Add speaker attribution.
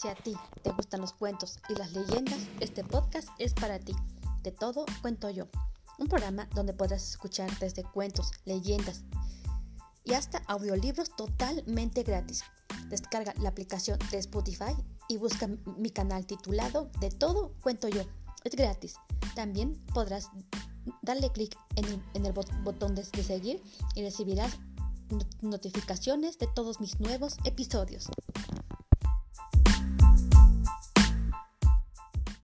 Speaker 1: Si a ti te gustan los cuentos y las leyendas, este podcast es para ti. De todo cuento yo. Un programa donde podrás escuchar desde cuentos, leyendas y hasta audiolibros totalmente gratis. Descarga la aplicación de Spotify y busca mi canal titulado De todo cuento yo. Es gratis. También podrás darle clic en, el botón de seguir y recibirás notificaciones de todos mis nuevos episodios.